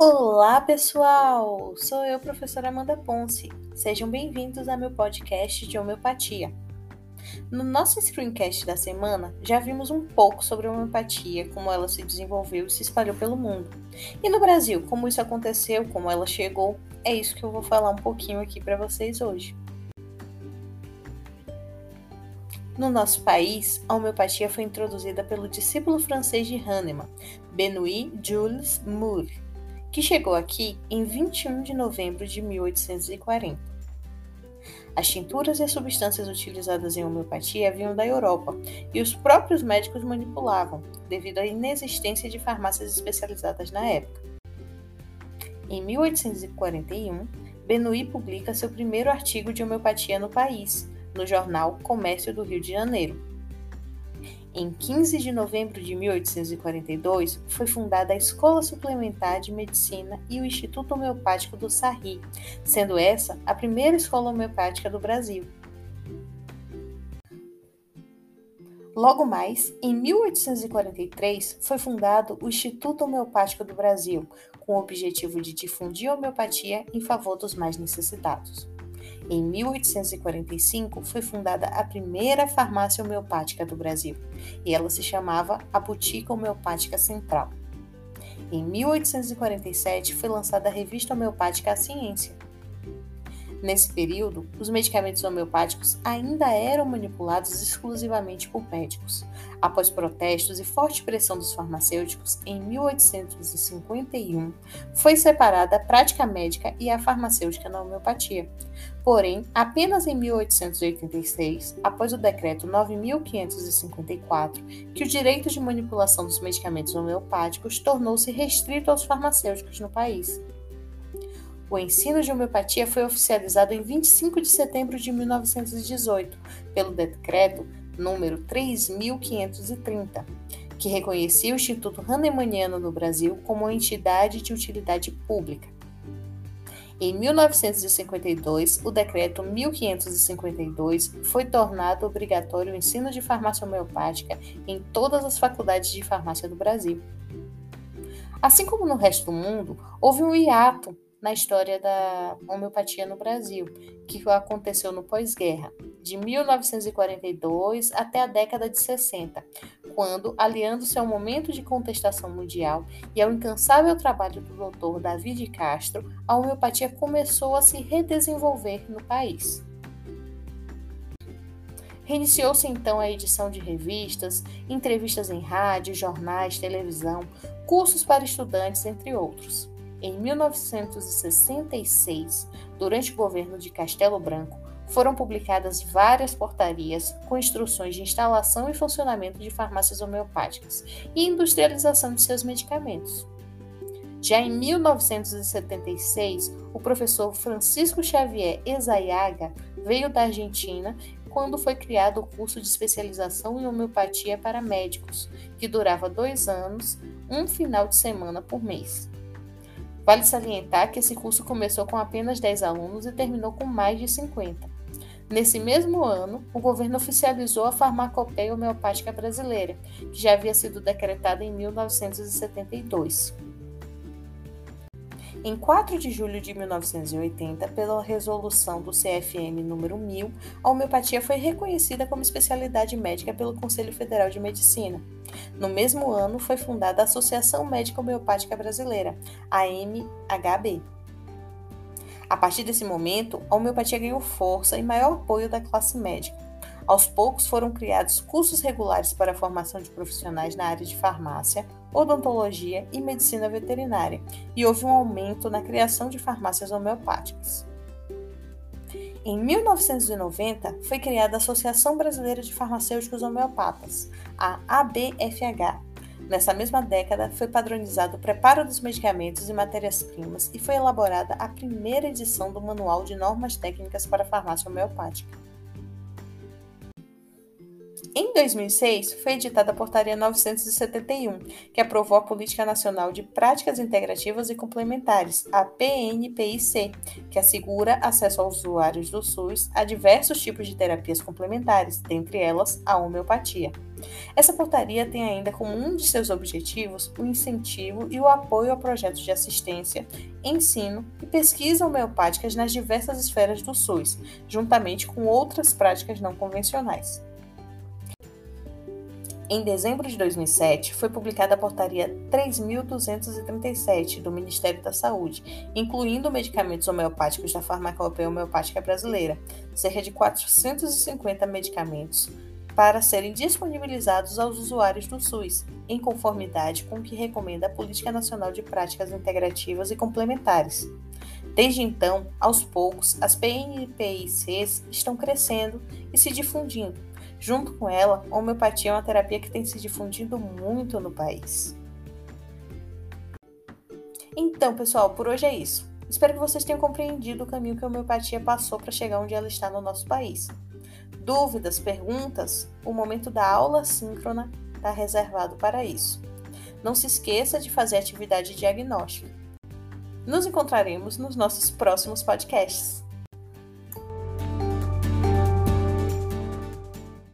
Olá, pessoal! Sou eu, professora Amanda Ponce. Sejam bem-vindos ao meu podcast de homeopatia. No nosso screencast da semana, já vimos um pouco sobre a homeopatia, como ela se desenvolveu e se espalhou pelo mundo. E no Brasil, como isso aconteceu, como ela chegou, é isso que eu vou falar um pouquinho aqui para vocês hoje. No nosso país, a homeopatia foi introduzida pelo discípulo francês de Hahnemann, Benoît Jules Moore que chegou aqui em 21 de novembro de 1840. As tinturas e as substâncias utilizadas em homeopatia vinham da Europa e os próprios médicos manipulavam, devido à inexistência de farmácias especializadas na época. Em 1841, Benoît publica seu primeiro artigo de homeopatia no país, no jornal Comércio do Rio de Janeiro, em 15 de novembro de 1842, foi fundada a Escola Suplementar de Medicina e o Instituto Homeopático do Sarri, sendo essa a primeira escola homeopática do Brasil. Logo mais, em 1843, foi fundado o Instituto Homeopático do Brasil, com o objetivo de difundir a homeopatia em favor dos mais necessitados. Em 1845 foi fundada a primeira farmácia homeopática do Brasil e ela se chamava a Botica Homeopática Central. Em 1847 foi lançada a revista homeopática A Ciência, Nesse período, os medicamentos homeopáticos ainda eram manipulados exclusivamente por médicos. Após protestos e forte pressão dos farmacêuticos, em 1851 foi separada a prática médica e a farmacêutica na homeopatia. Porém, apenas em 1886, após o decreto 9554, que o direito de manipulação dos medicamentos homeopáticos tornou-se restrito aos farmacêuticos no país. O ensino de homeopatia foi oficializado em 25 de setembro de 1918 pelo decreto número 3530, que reconhecia o Instituto Hahnemanniano no Brasil como uma entidade de utilidade pública. Em 1952, o decreto 1552 foi tornado obrigatório o ensino de farmácia homeopática em todas as faculdades de farmácia do Brasil. Assim como no resto do mundo, houve um hiato na história da homeopatia no Brasil, que aconteceu no pós-guerra, de 1942 até a década de 60, quando, aliando-se ao momento de contestação mundial e ao incansável trabalho do Dr. David Castro, a homeopatia começou a se redesenvolver no país. Reiniciou-se então a edição de revistas, entrevistas em rádio, jornais, televisão, cursos para estudantes, entre outros. Em 1966, durante o governo de Castelo Branco, foram publicadas várias portarias com instruções de instalação e funcionamento de farmácias homeopáticas e industrialização de seus medicamentos. Já em 1976, o professor Francisco Xavier Ezaiaga veio da Argentina quando foi criado o curso de especialização em homeopatia para médicos, que durava dois anos, um final de semana por mês. Vale salientar que esse curso começou com apenas 10 alunos e terminou com mais de 50. Nesse mesmo ano, o governo oficializou a farmacopeia homeopática brasileira, que já havia sido decretada em 1972. Em 4 de julho de 1980, pela resolução do CFM número 1000, a homeopatia foi reconhecida como especialidade médica pelo Conselho Federal de Medicina. No mesmo ano, foi fundada a Associação Médica Homeopática Brasileira, AMHB. A partir desse momento, a homeopatia ganhou força e maior apoio da classe médica. Aos poucos foram criados cursos regulares para a formação de profissionais na área de farmácia, odontologia e medicina veterinária, e houve um aumento na criação de farmácias homeopáticas. Em 1990, foi criada a Associação Brasileira de Farmacêuticos Homeopatas, a ABFH. Nessa mesma década, foi padronizado o preparo dos medicamentos e matérias-primas e foi elaborada a primeira edição do Manual de Normas Técnicas para a Farmácia Homeopática. Em 2006, foi editada a Portaria 971, que aprovou a Política Nacional de Práticas Integrativas e Complementares, a PNPIC, que assegura acesso aos usuários do SUS a diversos tipos de terapias complementares, dentre elas a homeopatia. Essa portaria tem ainda como um de seus objetivos o incentivo e o apoio a projetos de assistência, ensino e pesquisa homeopáticas nas diversas esferas do SUS, juntamente com outras práticas não convencionais. Em dezembro de 2007, foi publicada a Portaria 3.237 do Ministério da Saúde, incluindo medicamentos homeopáticos da Farmacopeia Homeopática Brasileira, cerca de 450 medicamentos, para serem disponibilizados aos usuários do SUS, em conformidade com o que recomenda a Política Nacional de Práticas Integrativas e Complementares. Desde então, aos poucos, as PNPICs estão crescendo e se difundindo, Junto com ela, homeopatia é uma terapia que tem se difundido muito no país. Então, pessoal, por hoje é isso. Espero que vocês tenham compreendido o caminho que a homeopatia passou para chegar onde ela está no nosso país. Dúvidas, perguntas? O momento da aula síncrona está reservado para isso. Não se esqueça de fazer atividade diagnóstica. Nos encontraremos nos nossos próximos podcasts.